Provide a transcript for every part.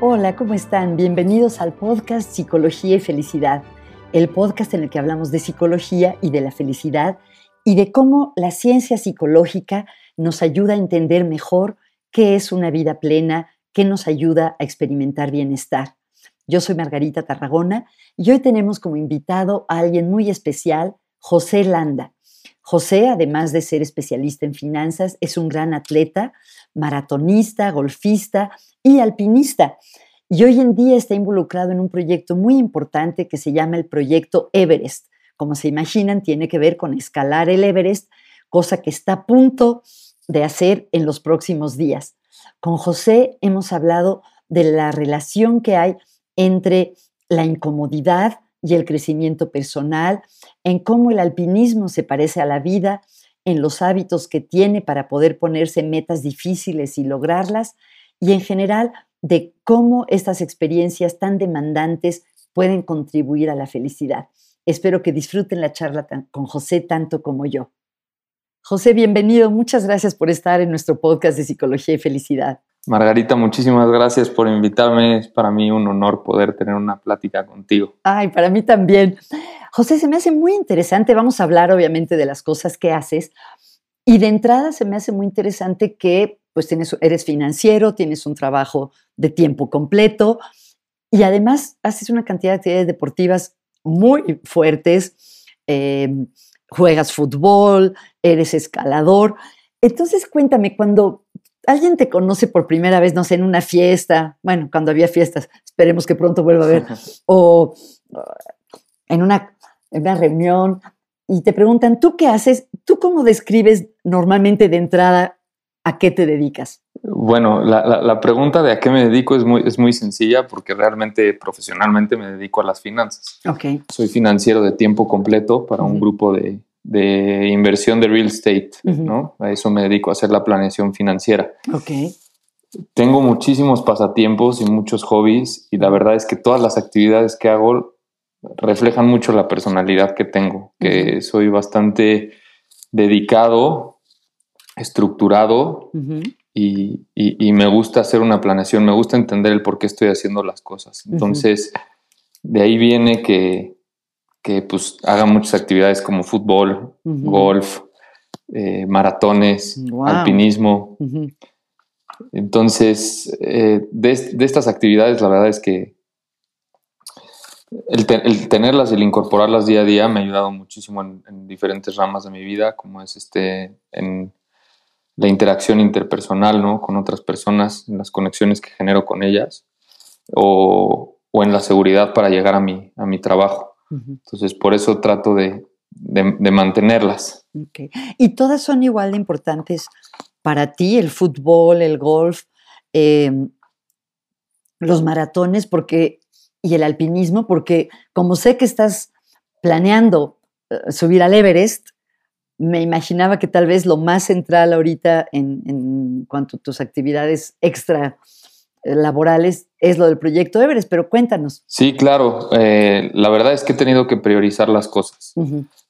Hola, ¿cómo están? Bienvenidos al podcast Psicología y Felicidad, el podcast en el que hablamos de psicología y de la felicidad y de cómo la ciencia psicológica nos ayuda a entender mejor qué es una vida plena, qué nos ayuda a experimentar bienestar. Yo soy Margarita Tarragona y hoy tenemos como invitado a alguien muy especial, José Landa. José, además de ser especialista en finanzas, es un gran atleta, maratonista, golfista y alpinista. Y hoy en día está involucrado en un proyecto muy importante que se llama el Proyecto Everest. Como se imaginan, tiene que ver con escalar el Everest, cosa que está a punto de hacer en los próximos días. Con José hemos hablado de la relación que hay entre la incomodidad y el crecimiento personal, en cómo el alpinismo se parece a la vida, en los hábitos que tiene para poder ponerse metas difíciles y lograrlas, y en general de cómo estas experiencias tan demandantes pueden contribuir a la felicidad. Espero que disfruten la charla con José tanto como yo. José, bienvenido. Muchas gracias por estar en nuestro podcast de Psicología y Felicidad. Margarita, muchísimas gracias por invitarme. Es para mí un honor poder tener una plática contigo. Ay, para mí también. José, se me hace muy interesante. Vamos a hablar obviamente de las cosas que haces. Y de entrada se me hace muy interesante que pues tienes, eres financiero, tienes un trabajo de tiempo completo y además haces una cantidad de actividades deportivas muy fuertes. Em, juegas fútbol, eres escalador. Entonces cuéntame, cuando alguien te conoce por primera vez, no sé, en una fiesta, bueno, cuando había fiestas, esperemos que pronto vuelva a ver, o en una, en una reunión, y te preguntan, ¿tú qué haces? ¿Tú cómo describes normalmente de entrada a qué te dedicas? Bueno, la, pregunta de a qué me dedico es muy, es muy sencilla porque realmente profesionalmente me dedico a las finanzas. Okay. Soy financiero de tiempo completo para un grupo de, de inversión de real estate, ¿no? A eso me dedico a hacer la planeación financiera. Ok. Tengo muchísimos pasatiempos y muchos hobbies y la verdad es que todas las actividades que hago reflejan mucho la personalidad que tengo, que soy bastante dedicado, estructurado y, y, me gusta hacer una planeación, me gusta entender el por qué estoy haciendo las cosas. Entonces, de ahí viene que que pues haga muchas actividades como fútbol, golf, eh, maratones, alpinismo. Entonces, eh, de, estas actividades, la verdad es que el, tenerlas el incorporarlas día a día me ha ayudado muchísimo en, diferentes ramas de mi vida, como es este, en la interacción interpersonal, ¿no? Con otras personas, en las conexiones que genero con ellas, o, o en la seguridad para llegar a mi, a mi trabajo. Entonces, por eso trato de, mantenerlas. ¿Y todas son igual de importantes para ti, el fútbol, el golf, em, los maratones porque, y el alpinismo? Porque como sé que estás planeando eh, subir al Everest, me imaginaba que tal vez lo más central ahorita en, en cuanto a tus actividades extra laborales es lo del proyecto Everest, pero cuéntanos. Sí, claro. Eh, la verdad es que he tenido que priorizar las cosas.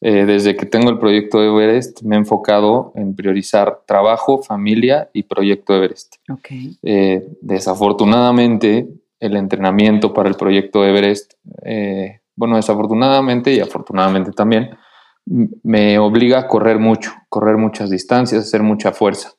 Eh, desde que tengo el proyecto Everest me he enfocado en priorizar trabajo, familia y proyecto Everest. desafortunadamente, el entrenamiento para el proyecto Everest, bueno, desafortunadamente y afortunadamente también, me obliga a correr mucho, correr muchas distancias, hacer mucha fuerza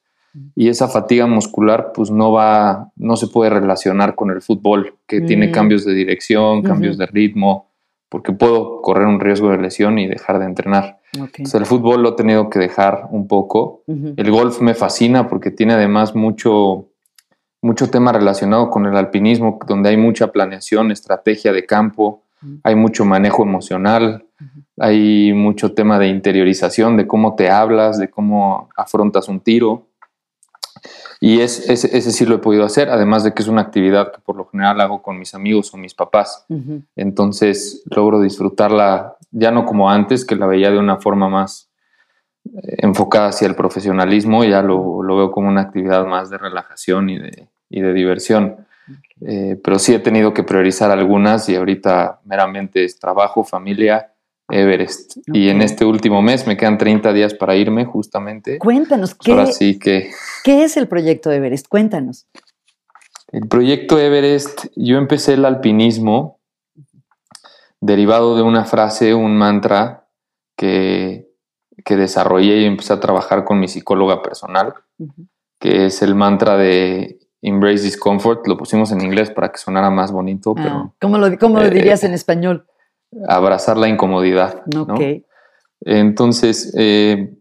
y esa fatiga muscular pues no va, no se puede relacionar con el fútbol, que tiene mm. cambios de dirección, cambios de ritmo, porque puedo correr un riesgo de lesión y dejar de entrenar. el fútbol lo he tenido que dejar un poco. El golf me fascina porque tiene además mucho, mucho tema relacionado con el alpinismo, donde hay mucha planeación, estrategia de campo, hay mucho manejo emocional, hay mucho tema de interiorización, de cómo te hablas, de cómo afrontas un tiro. Y es, ese, sí lo he podido hacer, además de que es una actividad que por lo general hago con mis amigos o mis papás. Entonces logro disfrutarla ya no como antes, que la veía de una forma más eh, enfocada hacia el profesionalismo, ya lo, lo, veo como una actividad más de relajación y de, y de diversión. Eh, pero sí he tenido que priorizar algunas y ahorita meramente es trabajo, familia Everest. Y en este último mes me quedan 30 días para irme justamente. Cuéntanos, ¿qué, Ahora sí que... ¿qué es el proyecto Everest? Cuéntanos. El proyecto Everest, yo empecé el alpinismo derivado de una frase, un mantra que, que desarrollé y empecé a trabajar con mi psicóloga personal, que es el mantra de Embrace Discomfort. Lo pusimos en inglés para que sonara más bonito, ah, pero... ¿Cómo lo, cómo lo eh, dirías en español? Abrazar la incomodidad. Ok. Entonces, eh,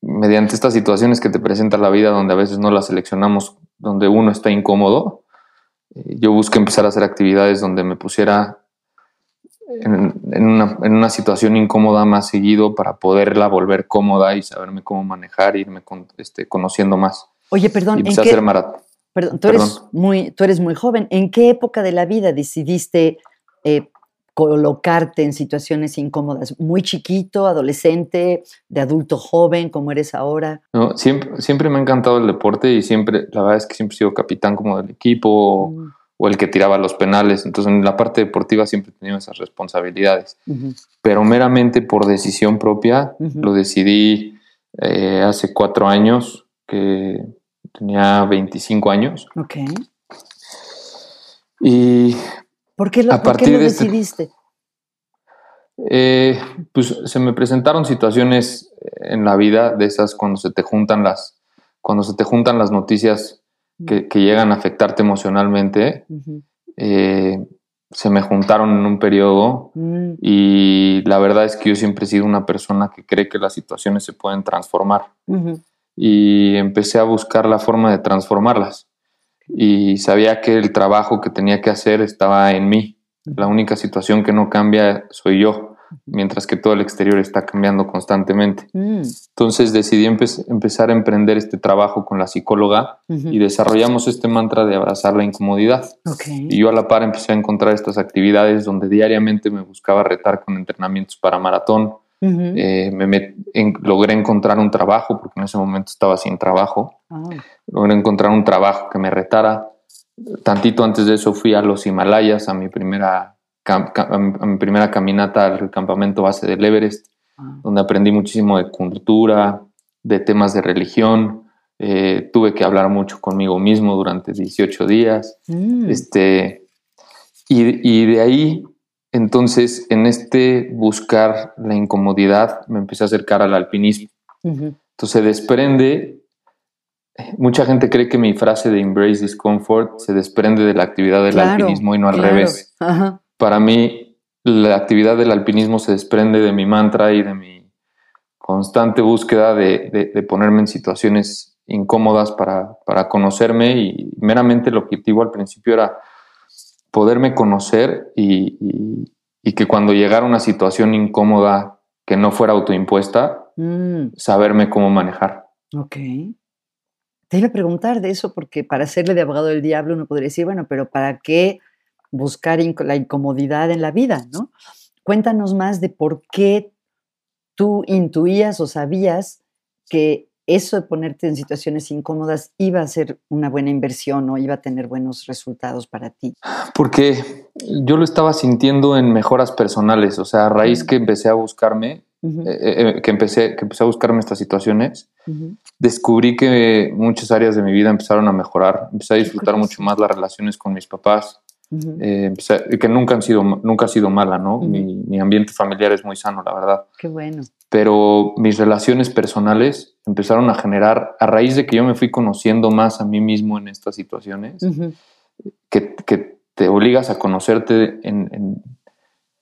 mediante estas situaciones que te presenta la vida, donde a veces no las seleccionamos, donde uno está incómodo, eh, yo busqué empezar a hacer actividades donde me pusiera en, una, situación incómoda más seguido para poderla volver cómoda y saberme cómo manejar, irme este, conociendo más. Oye, perdón, ¿en qué, Perdón, tú, Eres muy, tú eres muy joven. ¿En qué época de la vida decidiste eh, colocarte en situaciones incómodas? ¿Muy chiquito, adolescente, de adulto joven, como eres ahora? No, siempre, siempre me ha encantado el deporte y siempre, la verdad es que siempre he sido capitán como del equipo. Mm o el que tiraba los penales. Entonces en la parte deportiva siempre he tenido esas responsabilidades. Pero meramente por decisión propia, lo decidí eh, hace cuatro años, que tenía 25 años. Ok. Y ¿Por qué lo, a partir de este decidiste? Eh, pues se me presentaron situaciones en la vida de esas cuando se te juntan las, cuando se te juntan las noticias que, llegan a afectarte emocionalmente, eh, se me juntaron en un periodo mm. y la verdad es que yo siempre he sido una persona que cree que las situaciones se pueden transformar. Y empecé a buscar la forma de transformarlas y sabía que el trabajo que tenía que hacer estaba en mí. La única situación que no cambia soy yo mientras que todo el exterior está cambiando constantemente. Mm. Entonces decidí empezar a emprender este trabajo con la psicóloga y desarrollamos este mantra de abrazar la incomodidad. Y yo a la par empecé a encontrar estas actividades donde diariamente me buscaba retar con entrenamientos para maratón. Eh, me logré encontrar un trabajo, porque en ese momento estaba sin trabajo. Ah. Logré encontrar un trabajo que me retara. Tantito antes de eso fui a los Himalayas, a mi primera mi primera caminata al campamento base del Everest, ah. donde aprendí muchísimo de cultura, de temas de religión. Eh, tuve que hablar mucho conmigo mismo durante 18 días. Mm. Este, y, de ahí, entonces, en este buscar la incomodidad, me empecé a acercar al alpinismo. Entonces se desprende, mucha gente cree que mi frase de embrace discomfort se desprende de la actividad del alpinismo y no al revés. Ajá para mí la actividad del alpinismo se desprende de mi mantra y de mi constante búsqueda de, ponerme en situaciones incómodas para, conocerme y meramente el objetivo al principio era poderme conocer y, que cuando llegara una situación incómoda que no fuera autoimpuesta, mm. saberme cómo manejar. Ok. Te iba a preguntar de eso porque para serle de abogado del diablo uno podría decir, bueno, pero ¿para qué buscar la incomodidad en la vida, ¿no? Cuéntanos más de por qué tú intuías o sabías que eso de ponerte en situaciones incómodas iba a ser una buena inversión o iba a tener buenos resultados para ti. Porque yo lo estaba sintiendo en mejoras personales, o sea, a raíz que empecé a buscarme, eh, eh, eh, que, empecé, que empecé a buscarme estas situaciones, descubrí que muchas áreas de mi vida empezaron a mejorar, empecé a disfrutar mucho más las relaciones con mis papás, eh, que nunca, han sido, nunca ha sido mala, ¿no? mi, ambiente familiar es muy sano, la verdad. Qué bueno. Pero mis relaciones personales empezaron a generar, a raíz de que yo me fui conociendo más a mí mismo en estas situaciones, que, que, te obligas a conocerte en,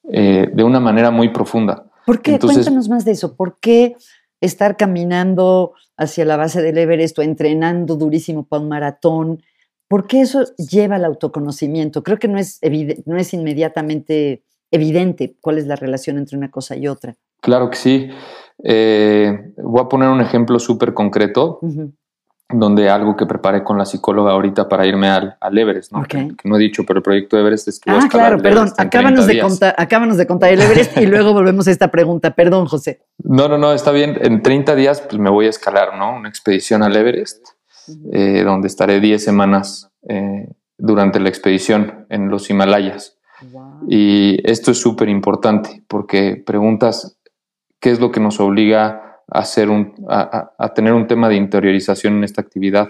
eh, de una manera muy profunda. ¿Por qué? Cuéntanos más de eso. ¿Por qué estar caminando hacia la base del Everest o entrenando durísimo para un maratón? ¿Por qué eso lleva al autoconocimiento? Creo que no es, no es inmediatamente evidente cuál es la relación entre una cosa y otra. Claro que sí. Eh, voy a poner un ejemplo súper concreto, donde algo que preparé con la psicóloga ahorita para irme al, Everest, ¿no? Que, no he dicho, pero el proyecto de Everest es que... Ah, claro, perdón, acábanos de, contar, acábanos de contar el Everest y luego volvemos a esta pregunta. Perdón, José. No, no, no, está bien. En 30 días pues me voy a escalar, ¿no? Una expedición al Everest eh, donde estaré 10 semanas eh, durante la expedición en los Himalayas. Y esto es súper importante porque preguntas qué es lo que nos obliga a, hacer un, a, tener un tema de interiorización en esta actividad.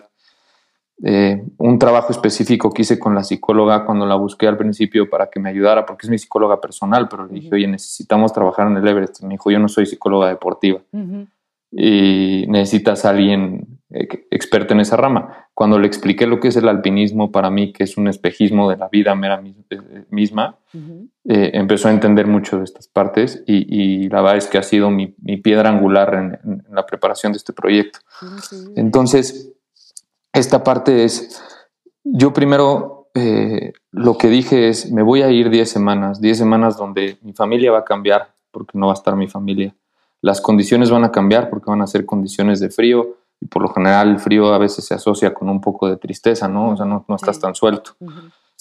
eh, un trabajo específico que hice con la psicóloga cuando la busqué al principio para que me ayudara, porque es mi psicóloga personal, pero le dije, oye, necesitamos trabajar en el Everest. Me dijo, yo no soy psicóloga deportiva y necesitas a alguien experto en esa rama. Cuando le expliqué lo que es el alpinismo para mí, que es un espejismo de la vida mera eh, misma, empezó a entender mucho de estas partes y, la verdad es que ha sido mi, piedra angular en, la preparación de este proyecto. Entonces, esta parte es, yo primero eh, lo que dije es, me voy a ir 10 semanas, 10 semanas donde mi familia va a cambiar, porque no va a estar mi familia. Las condiciones van a cambiar porque van a ser condiciones de frío y por lo general el frío a veces se asocia con un poco de tristeza, ¿no? O sea, no, estás tan suelto.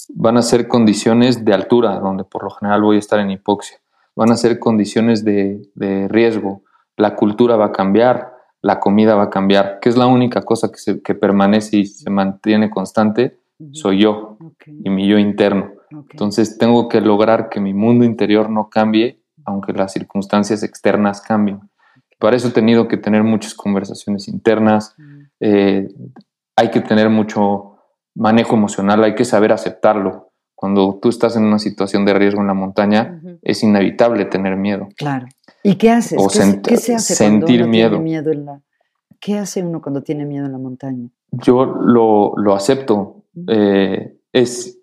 Van a ser condiciones de altura, donde por lo general voy a estar en hipoxia. Van a ser condiciones de, de riesgo. La cultura va a cambiar, la comida va a cambiar, que es la única cosa que, se, que permanece y se mantiene constante, soy yo y mi yo interno. Entonces tengo que lograr que mi mundo interior no cambie, aunque las circunstancias externas cambien. Para eso he tenido que tener muchas conversaciones internas, eh, hay que tener mucho manejo emocional, hay que saber aceptarlo. Cuando tú estás en una situación de riesgo en la montaña, es inevitable tener miedo. Claro. ¿Y qué haces? O ¿Qué, se hace sentir cuando miedo. Tiene miedo en la, ¿Qué hace uno cuando tiene miedo en la montaña? Yo lo, lo acepto. Eh, es,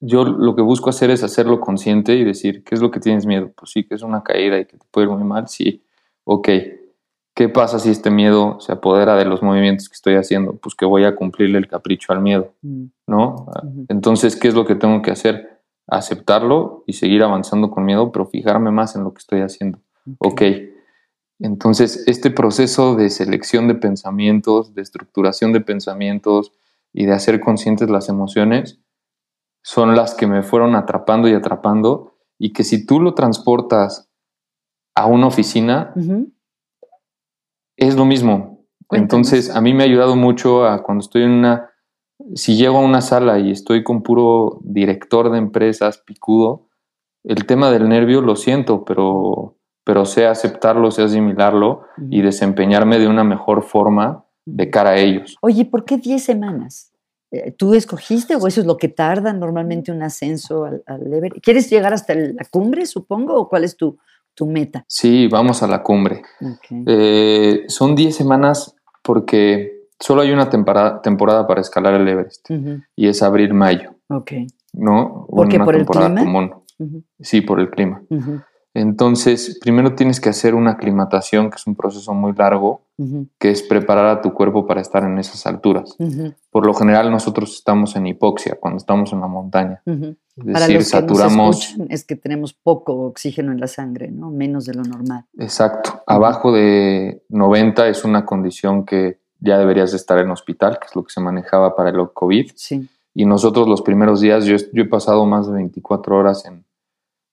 yo lo que busco hacer es hacerlo consciente y decir, ¿qué es lo que tienes miedo? Pues sí, que es una caída y que te puede ir muy mal. Sí, ok. ¿Qué pasa si este miedo se apodera de los movimientos que estoy haciendo? Pues que voy a cumplirle el capricho al miedo, mm. ¿no? Entonces, ¿qué es lo que tengo que hacer? Aceptarlo y seguir avanzando con miedo, pero fijarme más en lo que estoy haciendo. Ok. Entonces, este proceso de selección de pensamientos, de estructuración de pensamientos y de hacer conscientes las emociones, son las que me fueron atrapando y atrapando y que si tú lo transportas a una oficina, es lo mismo. Entonces, a mí me ha ayudado mucho a cuando estoy en una, si llego a una sala y estoy con puro director de empresas, picudo, el tema del nervio lo siento, pero pero sé aceptarlo, sé asimilarlo y desempeñarme de una mejor forma de cara a ellos. Oye, ¿por qué 10 semanas? Eh, ¿Tú escogiste o eso es lo que tarda normalmente un ascenso al, Everest? ¿Quieres llegar hasta la cumbre, supongo, o cuál es tu, tu meta? Sí, vamos a la cumbre. Eh, son 10 semanas porque solo hay una temporada, temporada para escalar el Everest y es abril-mayo. Ok. ¿No? ¿Por qué? ¿Por el clima? Sí, por el clima. Entonces, primero tienes que hacer una aclimatación, que es un proceso muy largo, que es preparar a tu cuerpo para estar en esas alturas. Por lo general, nosotros estamos en hipoxia cuando estamos en la montaña. Es decir, saturamos. es que tenemos poco oxígeno en la sangre, ¿no? Menos de lo normal. Exacto. Abajo de 90 es una condición que ya deberías de estar en hospital, que es lo que se manejaba para el COVID. Sí. Y nosotros los primeros días, yo, yo he pasado más de 24 horas en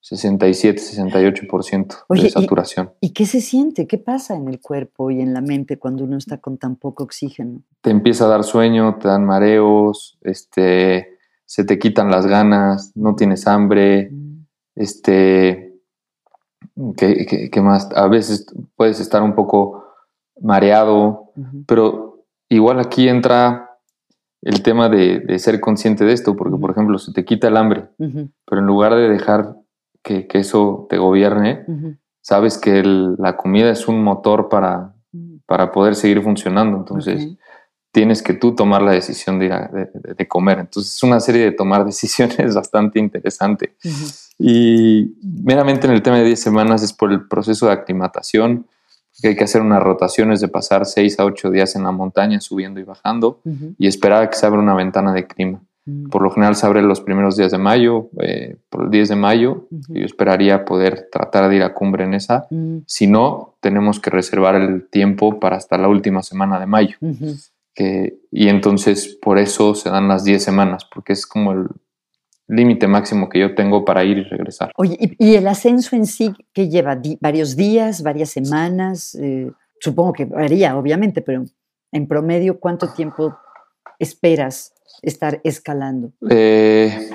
67, 68% de saturación. Y, qué se siente? ¿Qué pasa en el cuerpo y en la mente cuando uno está con tan poco oxígeno? Te empieza a dar sueño, te dan mareos, este, se te quitan las ganas, no tienes hambre, mm. este, ¿qué, más? A veces puedes estar un poco mareado, pero igual aquí entra el tema de, ser consciente de esto, porque por ejemplo se te quita el hambre, pero en lugar de dejar que, eso te gobierne, sabes que la comida es un motor para, para poder seguir funcionando. Entonces, tienes que tú tomar la decisión de, de, comer. Entonces, es una serie de tomar decisiones bastante interesante. Y meramente en el tema de 10 semanas es por el proceso de aclimatación, que hay que hacer unas rotaciones de pasar 6 a 8 días en la montaña, subiendo y bajando, y esperar a que se abra una ventana de clima. Por lo general se abre los primeros días de mayo, eh, por el 10 de mayo. Yo esperaría poder tratar de ir a cumbre en esa. Si no, tenemos que reservar el tiempo para hasta la última semana de mayo. que, y entonces por eso se dan las 10 semanas, porque es como el límite máximo que yo tengo para ir y regresar. Oye, ¿y, el ascenso en sí que lleva? ¿Varios días, varias semanas? Eh, supongo que varía, obviamente, pero en promedio, ¿cuánto tiempo esperas estar escalando? Eh,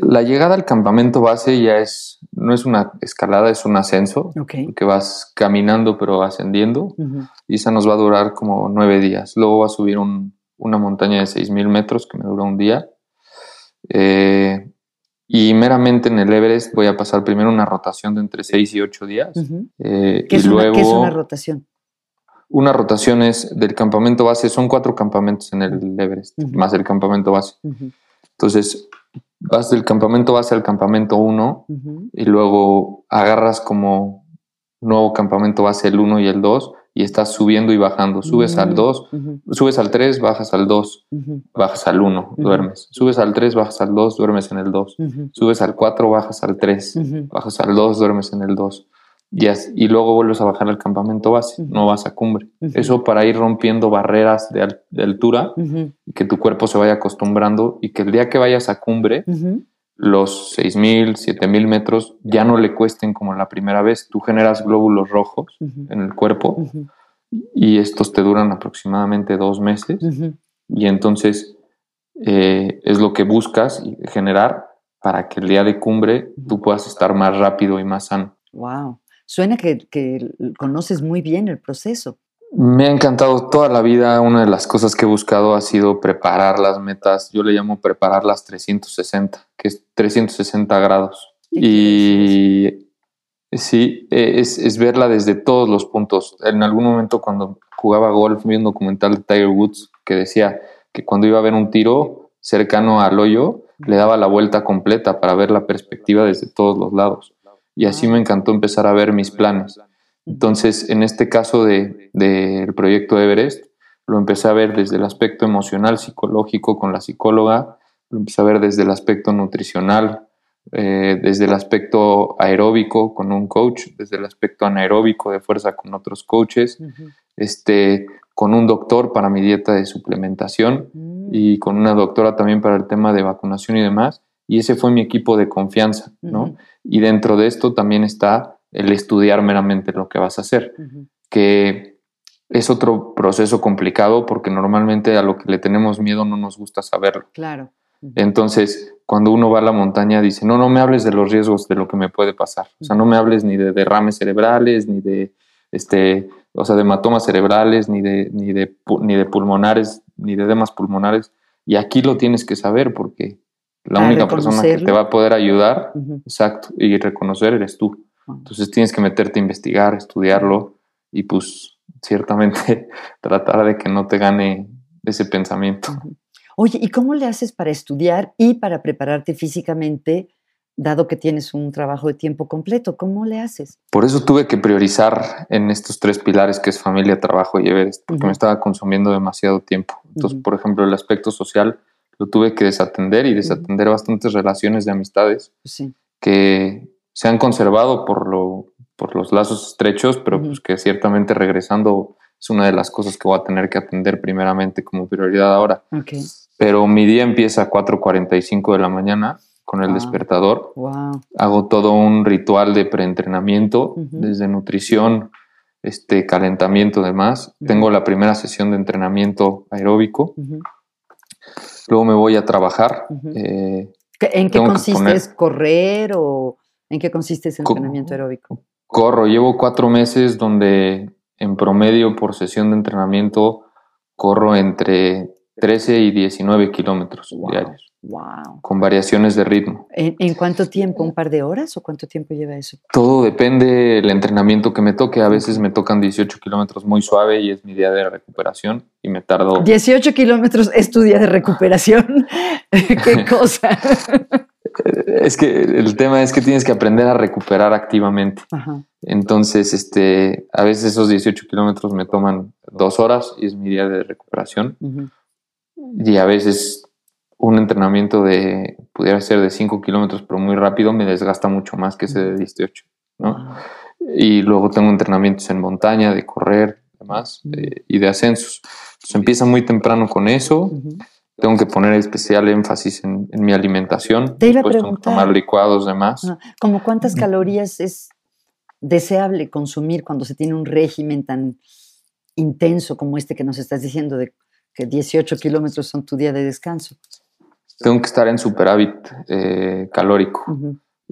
la llegada al campamento base ya es, no es una escalada, es un ascenso, que vas caminando pero ascendiendo, y esa nos va a durar como nueve días. Luego va a subir una montaña de seis mil metros que me dura un día. Eh, y meramente en el Everest voy a pasar primero una rotación de entre seis y ocho días. Eh, ¿Qué, es una, ¿Qué es una rotación? Una rotación es del campamento base, son cuatro campamentos en el Everest, más el campamento base. Entonces, vas del campamento base al campamento 1 y luego agarras como nuevo campamento base el 1 y el 2 y estás subiendo y bajando. Subes al 2, subes al 3, bajas al 2, bajas al 1, duermes. Subes al 3, bajas al 2, duermes en el 2. Subes al 4, bajas al 3, bajas al 2, duermes en el 2 y, luego vuelves a bajar al campamento base, no vas a cumbre. Eso para ir rompiendo barreras de, altura y que tu cuerpo se vaya acostumbrando y que el día que vayas a cumbre, los 6.000, 7.000 metros ya no le cuesten como la primera vez. Tú generas glóbulos rojos en el cuerpo y estos te duran aproximadamente dos meses y entonces eh, es lo que buscas generar para que el día de cumbre tú puedas estar más rápido y más sano. Wow. Suena que, conoces muy bien el proceso. Me ha encantado toda la vida. Una de las cosas que he buscado ha sido preparar las metas. Yo le llamo preparar las 360, que es 360 grados. Y sí, e, es, es, verla desde todos los puntos. En algún momento cuando jugaba golf, vi un documental de Tiger Woods que decía que cuando iba a ver un tiro cercano al hoyo, le daba la vuelta completa para ver la perspectiva desde todos los lados y así me encantó empezar a ver mis planes. Entonces, en este caso del de, proyecto Everest, lo empecé a ver desde el aspecto emocional, psicológico con la psicóloga, lo empecé a ver desde el aspecto nutricional, eh, desde el aspecto aeróbico con un coach, desde el aspecto anaeróbico de fuerza con otros coaches, este, con un doctor para mi dieta de suplementación mm. y con una doctora también para el tema de vacunación y demás. Y ese fue mi equipo de confianza, ¿no? Y dentro de esto también está el estudiar meramente lo que vas a hacer, que es otro proceso complicado porque normalmente a lo que le tenemos miedo no nos gusta saberlo. Claro. Entonces, cuando uno va a la montaña, dice, no, no me hables de los riesgos de lo que me puede pasar. O sea, no me hables ni de derrames cerebrales, ni de, este, o sea, de hematomas cerebrales, ni de, ni de, ni de pulmonares, ni de edemas pulmonares. Y aquí lo tienes que saber porque la única persona que te va a poder ayudar, exacto, y reconocer eres tú. Ah. Entonces tienes que meterte a investigar, estudiarlo y pues ciertamente tratar de que no te gane ese pensamiento. Oye, ¿y cómo le haces para estudiar y para prepararte físicamente, dado que tienes un trabajo de tiempo completo? ¿Cómo le haces? Por eso tuve que priorizar en estos tres pilares que es familia, trabajo y Everest, porque me estaba consumiendo demasiado tiempo. Entonces, por ejemplo, el aspecto social lo tuve que desatender y desatender bastantes relaciones de amistades que se han conservado por, lo, por los lazos estrechos, pero pues que ciertamente regresando es una de las cosas que voy a tener que atender primeramente como prioridad ahora. Pero mi día empieza a 4.45 de la mañana con el despertador. Hago todo un ritual de preentrenamiento, desde nutrición, este calentamiento demás. Tengo la primera sesión de entrenamiento aeróbico luego me voy a trabajar. Eh, ¿En qué consiste? ¿Es correr o en qué consiste ese entrenamiento aeróbico? Corro, llevo cuatro meses donde en promedio por sesión de entrenamiento corro entre 13 y 19 kilómetros diarios. Wow. Con variaciones de ritmo. ¿En, cuánto tiempo? ¿Un par de horas o cuánto tiempo lleva eso? Todo depende del entrenamiento que me toque. A veces me tocan 18 kilómetros muy suave y es mi día de recuperación y me tardo. 18 kilómetros es tu día de recuperación. ¿Qué cosa? es que el tema es que tienes que aprender a recuperar activamente. Entonces, este, a veces esos 18 kilómetros me toman dos horas y es mi día de recuperación. Y a veces un entrenamiento de, pudiera ser de 5 kilómetros, pero muy rápido, me desgasta mucho más que ese de 18, ¿no? Y luego tengo entrenamientos en montaña, de correr, demás, y de ascensos. Entonces empieza muy temprano con eso. Tengo que poner especial énfasis en, mi alimentación. Te iba a preguntar. tomar licuados, demás. ¿Como cuántas calorías es deseable consumir cuando se tiene un régimen tan intenso como este que nos estás diciendo de que 18 kilómetros son tu día de descanso? Tengo que estar en superávit eh, calórico.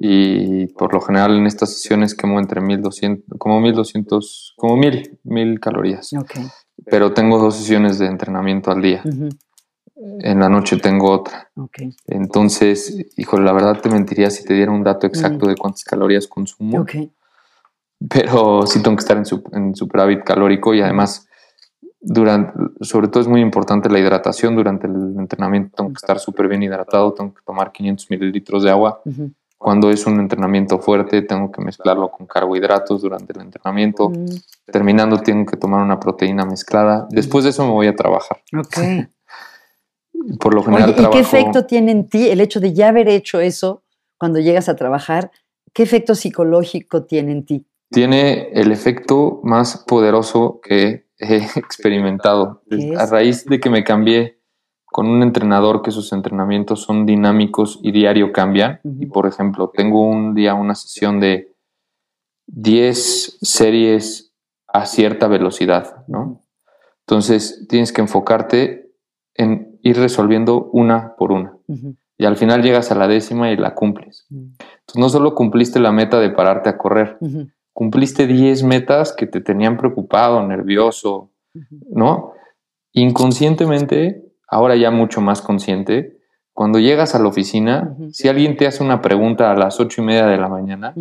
Y por lo general en estas sesiones quemo entre 1200, como 1200, como 1000, 1000 calorías. Ok. Pero tengo dos sesiones de entrenamiento al día. En la noche tengo otra. Ok. Entonces, híjole, la verdad te mentiría si te diera un dato exacto de cuántas calorías consumo. Ok. pero sí tengo que estar en, su- en superávit calórico y además durante, sobre todo es muy importante la hidratación durante el entrenamiento. Tengo que estar súper bien hidratado, tengo que tomar 500 mililitros de agua. Cuando es un entrenamiento fuerte, tengo que mezclarlo con carbohidratos durante el entrenamiento. Terminando, tengo que tomar una proteína mezclada. Después de eso me voy a trabajar. Ok. Por lo Oye, general ¿y trabajo... qué efecto tiene en ti el hecho de ya haber hecho eso cuando llegas a trabajar? ¿Qué efecto psicológico tiene en ti? tiene el efecto más poderoso que he experimentado. ¿Qué A raíz de que me cambié con un entrenador que sus entrenamientos son dinámicos y diario cambian. Y por ejemplo, tengo un día una sesión de 10 series a cierta velocidad, ¿no? Entonces tienes que enfocarte en ir resolviendo una por una. Y al final llegas a la décima y la cumples. Entonces no solo cumpliste la meta de pararte a correr. Cumpliste 10 metas que te tenían preocupado, nervioso. ¿no? Inconscientemente, ahora ya mucho más consciente, cuando llegas a la oficina, si alguien te hace una pregunta a las ocho y media de la mañana,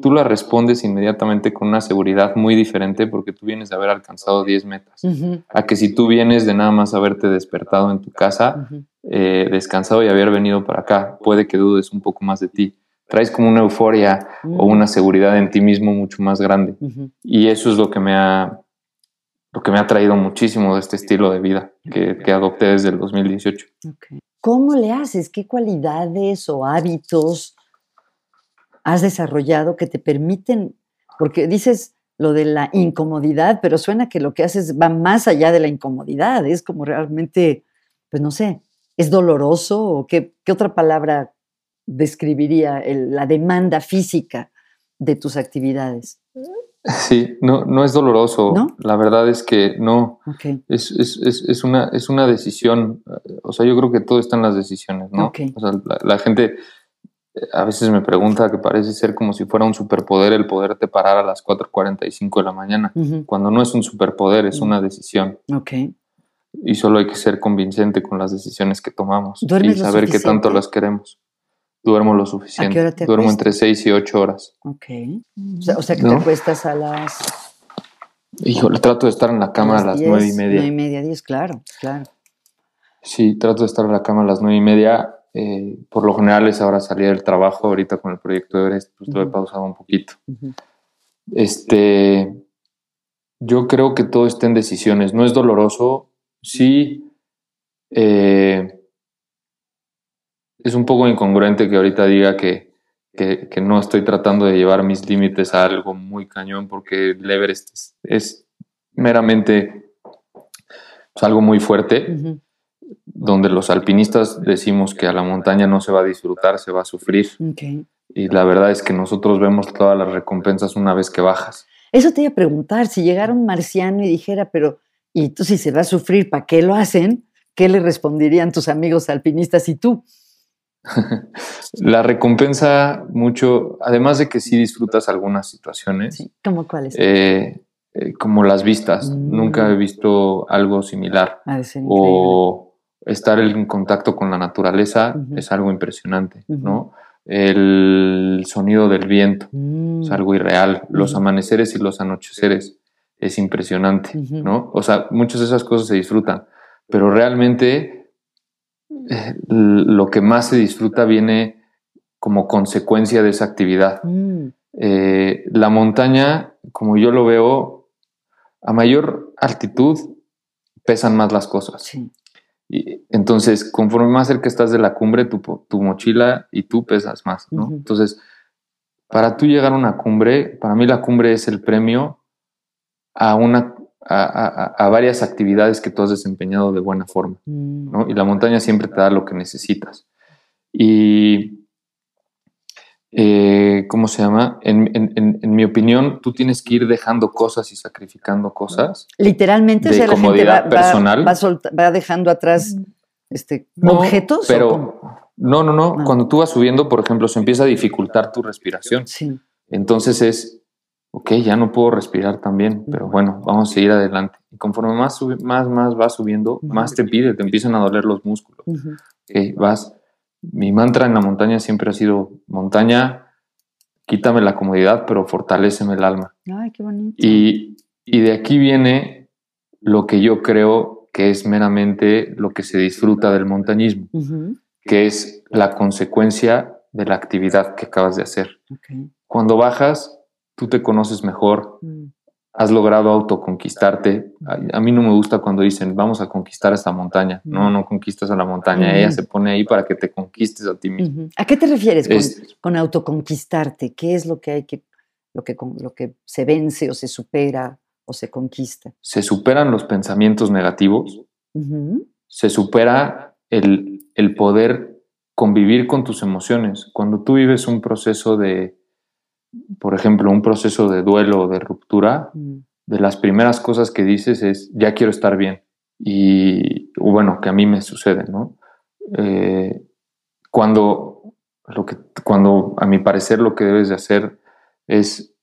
tú la respondes inmediatamente con una seguridad muy diferente porque tú vienes de haber alcanzado 10 metas. A que si tú vienes de nada más haberte despertado en tu casa, eh, descansado y haber venido para acá, puede que dudes un poco más de ti. Traes como una euforia o una seguridad en ti mismo mucho más grande. Y eso es lo que me ha, lo que me ha traído muchísimo de este estilo de vida que, que adopté desde el 2018. Ok. ¿Cómo le haces? ¿Qué cualidades o hábitos has desarrollado que te permiten? Porque dices lo de la incomodidad, pero suena que lo que haces va más allá de la incomodidad. Es como realmente, pues no sé, ¿es doloroso o qué, qué otra palabra describiría el- la demanda física de tus actividades? Sí, no, no es doloroso. ¿No? La verdad es que no. Es, es, es, es una, es una decisión. O sea, yo creo que todo está en las decisiones, ¿no? O sea, la, la gente eh, a veces me pregunta que parece ser como si fuera un superpoder el poderte parar a las 4.45 de la mañana, cuando no es un superpoder, es Mm. una decisión. Ok. Y solo hay que ser convincente con las decisiones que tomamos y ¿Duermes lo saber qué tanto las queremos. Duermo lo suficiente. hora te Duermo entre 6 y 8 horas. Ok. O sea, o sea que te acuestas a las Híjole, trato de estar en la cama a las 10, 9 y media. nueve y media, 10, claro, claro. Sí, trato de estar en la cama a las nueve y media. Eh, por lo general es ahora salir del trabajo. Ahorita con el proyecto de Everest, pues lo he pausado un poquito. Este, yo creo que todo está en decisiones. No es doloroso. Sí, eh, es un poco incongruente que ahorita diga que, que, que no estoy tratando de llevar mis límites a algo muy cañón porque el Everest es, es meramente pues, algo muy fuerte donde los alpinistas decimos que a la montaña no se va a disfrutar, se va a sufrir. Y la verdad es que nosotros vemos todas las recompensas una vez que bajas. Eso te iba a preguntar, si llegara un marciano y dijera, pero, ¿y tú si se va a sufrir, para qué lo hacen? ¿Qué le responderían tus amigos alpinistas y tú? La recompensa mucho, además de que sí disfrutas algunas situaciones, Sí, ¿Cómo cuáles? eh, eh, como las vistas. Mm. Nunca he visto algo similar. O estar en contacto con la naturaleza es algo impresionante. ¿no? El sonido del viento. Mm, es algo irreal. Los amaneceres y los anocheceres es impresionante. ¿no? O sea, muchas de esas cosas se disfrutan, pero realmente eh, lo que más se disfruta viene como consecuencia de esa actividad. mm, Eh, la montaña, como yo lo veo, a mayor altitud pesan más las cosas. sí. Y entonces, conforme más cerca estás de la cumbre, tu, mochila y tú pesas más, ¿no? Entonces, para tú llegar a una cumbre, para mí la cumbre es el premio a, una, a, a- a varias actividades que tú has desempeñado de buena forma, Mm, ¿no? Y la montaña siempre te da lo que necesitas. Y, eh, ¿cómo se llama? En, en- en- en mi opinión, tú tienes que ir dejando cosas y sacrificando cosas. Literalmente, o de sea, la gente va, comodidad va- personal. va solta- va dejando atrás Este, No, ¿Objetos? o Pero cómo? no, no, no. Ah. Cuando tú vas subiendo, por ejemplo, se empieza a dificultar tu respiración. Sí. Entonces es, ok, ya no puedo respirar tan bien, pero bueno, vamos a seguir adelante. Y conforme más, sube- más, más vas subiendo, más te pide, te empiezan a doler los músculos. Ujú. Ok, vas. Mi mantra en la montaña siempre ha sido, montaña, quítame la comodidad, pero fortaléceme el alma. Ay, qué bonito. Y, y de aquí viene lo que yo creo que es meramente lo que se disfruta del montañismo, que es la consecuencia de la actividad que acabas de hacer. Ok. Cuando bajas, tú te conoces mejor, Mm. has logrado autoconquistarte. A, a mí no me gusta cuando dicen, vamos a conquistar esta montaña. No, Mm. no conquistas a la montaña, Mm. ella se pone ahí para que te conquistes a ti mismo. ¿A qué te refieres con, Es- con autoconquistarte? ¿Qué es lo que hay que, lo que, lo que se vence o se supera o se conquista? se superan los pensamientos negativos, se supera el, el poder convivir con tus emociones. Cuando tú vives un proceso de, por ejemplo, un proceso de duelo o de ruptura, Mm. de las primeras cosas que dices es, ya quiero estar bien. Y bueno, que a mí me sucede, ¿no? Eh, cuando, lo que, cuando a mi parecer lo que debes de hacer es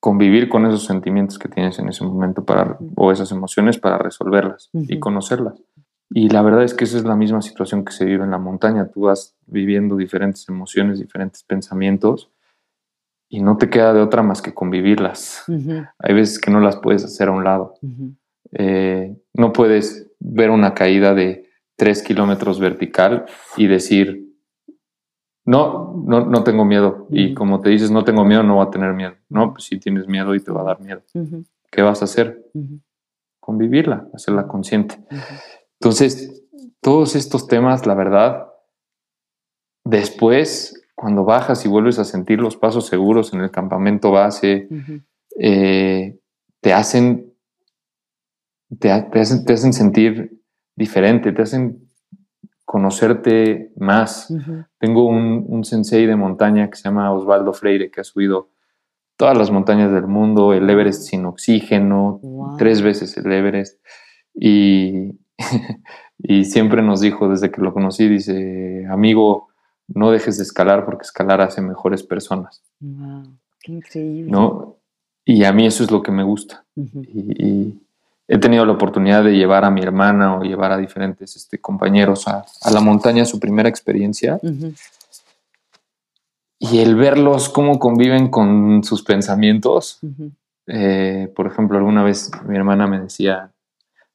convivir con esos sentimientos que tienes en ese momento para, o esas emociones para resolverlas y conocerlas. Y la verdad es que esa es la misma situación que se vive en la montaña. Tú vas viviendo diferentes emociones, diferentes pensamientos y no te queda de otra más que convivirlas. Hay veces que no las puedes hacer a un lado. Eh, no puedes ver una caída de tres kilómetros vertical y decir, no, no, no tengo miedo. Y como te dices, no tengo miedo, no voy a tener miedo. No, pues sí tienes miedo y te va a dar miedo. ¿Qué vas a hacer? Convivirla, hacerla consciente. Entonces, todos estos temas, la verdad, después, cuando bajas y vuelves a sentir los pasos seguros en el campamento base, eh, te hacen te, ha- te hacen te hacen sentir diferente, te hacen conocerte más. Ujú. Tengo un, un sensei de montaña que se llama Osvaldo Freire, que ha subido todas las montañas del mundo, el Everest sin oxígeno, Wow. tres veces el Everest. Y, y siempre nos dijo, desde que lo conocí, dice, amigo, no dejes de escalar porque escalar hace mejores personas, Wow. Qué increíble. ¿no? Y a mí eso es lo que me gusta. Y, y he tenido la oportunidad de llevar a mi hermana o llevar a diferentes este, compañeros a, a la montaña su primera experiencia y el verlos cómo conviven con sus pensamientos. Eh, por ejemplo, alguna vez mi hermana me decía,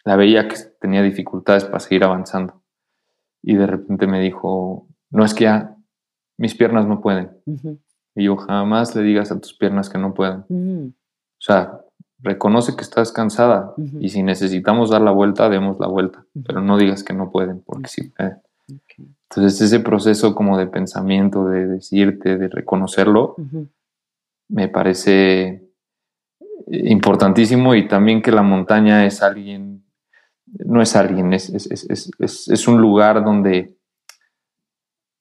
la veía que tenía dificultades para seguir avanzando y de repente me dijo, no es que ya mis piernas no pueden. Y yo jamás le digas a tus piernas que no pueden. Ujú. O sea, reconoce que estás cansada y si necesitamos dar la vuelta, demos la vuelta, pero no digas que no pueden, porque sí pueden. Entonces, ese proceso como de pensamiento, de decirte, de reconocerlo, me parece importantísimo y también que la montaña es alguien, no es alguien, es, es, es, es, es- es un lugar donde,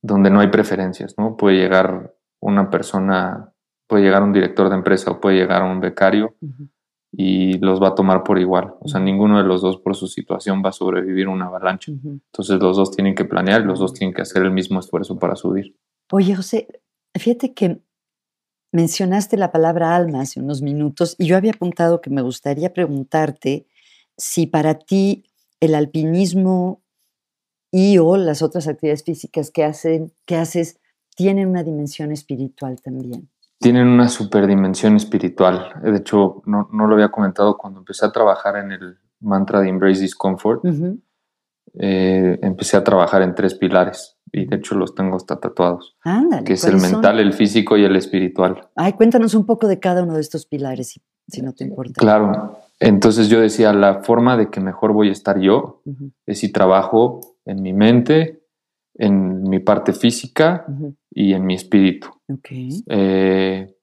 donde no hay preferencias, ¿no? Puede llegar una persona, puede llegar un director de empresa o puede llegar un becario y los va a tomar por igual. O sea, ninguno de los dos por su situación va a sobrevivir a una avalancha. Entonces los dos tienen que planear y los dos tienen que hacer el mismo esfuerzo para subir. Oye, José, fíjate que mencionaste la palabra alma hace unos minutos y yo había apuntado que me gustaría preguntarte si para ti el alpinismo y o las otras actividades físicas que, hacen, que haces tienen una dimensión espiritual también. Tienen una superdimensión espiritual. De hecho, no, no lo había comentado cuando empecé a trabajar en el mantra de Embrace Discomfort. Ujú. eh, empecé a trabajar en tres pilares y de hecho los tengo hasta tatuados, Ándale. que es el ¿cuáles son? mental, el físico y el espiritual. Ay, cuéntanos un poco de cada uno de estos pilares, si, si no te importa. Claro. Entonces yo decía, la forma de que mejor voy a estar yo Ujú, es si trabajo en mi mente, en mi parte física y en mi espíritu. Eh,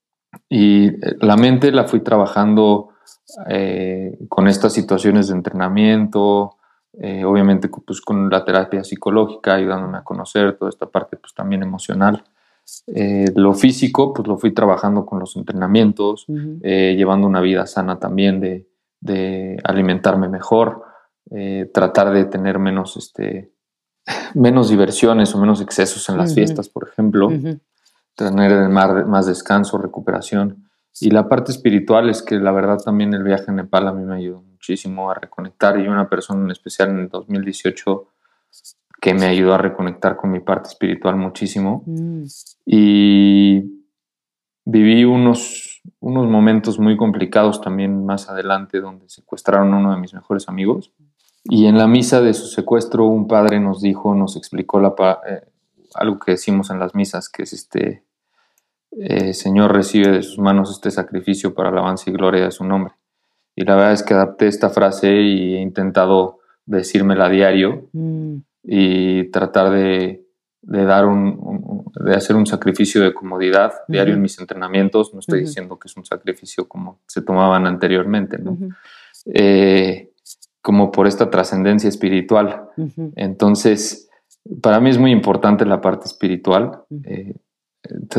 y eh, la mente la fui trabajando eh, con estas situaciones de entrenamiento, eh, obviamente pues, con la terapia psicológica, ayudándome a conocer toda esta parte pues, también emocional. Eh, lo físico, pues lo fui trabajando con los entrenamientos, eh, llevando una vida sana también, de, de alimentarme mejor, tratar de tener menos este, menos diversiones o menos excesos en las fiestas, por ejemplo, tener más descanso, recuperación. Y la parte espiritual es que la verdad también el viaje a Nepal a mí me ayudó muchísimo a reconectar y una persona en especial en el 2018 que me ayudó a reconectar con mi parte espiritual muchísimo. Mm. Y viví unos, unos momentos muy complicados también más adelante donde secuestraron a uno de mis mejores amigos. Y en la misa de su secuestro un padre nos dijo, nos explicó la, eh, algo que decimos en las misas, que es este, eh, Señor recibe de sus manos este sacrificio para alabanza y gloria de su nombre. Y la verdad es que adapté esta frase y he intentado decírmela a diario. Mm y tratar de, dar un, de hacer un sacrificio de comodidad diario en mis entrenamientos. No estoy diciendo que es un sacrificio como se tomaban anteriormente, ¿no? Eh, como por esta trascendencia espiritual. Entonces, para mí es muy importante la parte espiritual. Eh,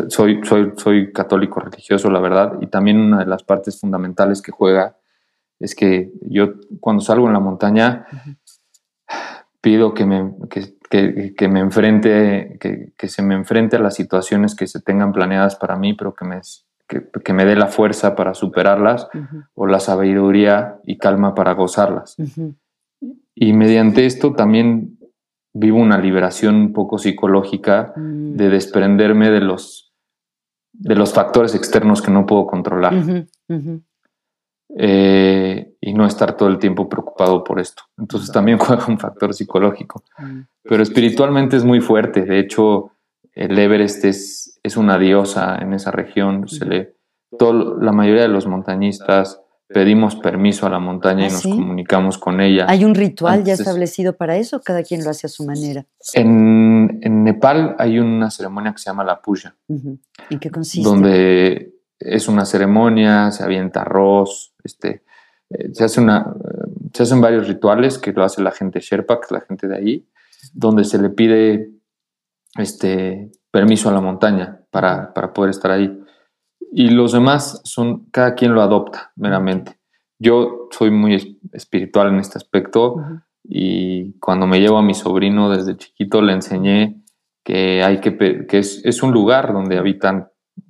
soy, soy, soy católico religioso, la verdad, y también una de las partes fundamentales que juega es que yo cuando salgo en la montaña, pido que me, que, me enfrente, que, se me enfrente a las situaciones que se tengan planeadas para mí, pero que me, que, me dé la fuerza para superarlas o la sabiduría y calma para gozarlas. Y mediante esto también vivo una liberación un poco psicológica mm. de desprenderme de los, de los factores externos que no puedo controlar. Eh, y no estar todo el tiempo preocupado por esto. Entonces también juega un factor psicológico. Mm. Pero espiritualmente es muy fuerte. De hecho, el Everest es, es una diosa en esa región. Se le, todo, la mayoría de los montañistas pedimos permiso a la montaña y ¿Ah, nos comunicamos con ella. ¿Hay un ritual ya establecido para eso? Cada quien lo hace a su manera. En, en Nepal hay una ceremonia que se llama la puja. ¿En qué consiste? Donde es una ceremonia, se avienta arroz, este, eh, se, hace una, se hacen varios rituales que lo hace la gente Sherpa, que es la gente de ahí, donde se le pide este, permiso a la montaña para, poder estar ahí. Y los demás son, cada quien lo adopta meramente. Yo soy muy espiritual en este aspecto y cuando me llevo a mi sobrino desde chiquito le enseñé que hay que, que es, es un lugar donde habitan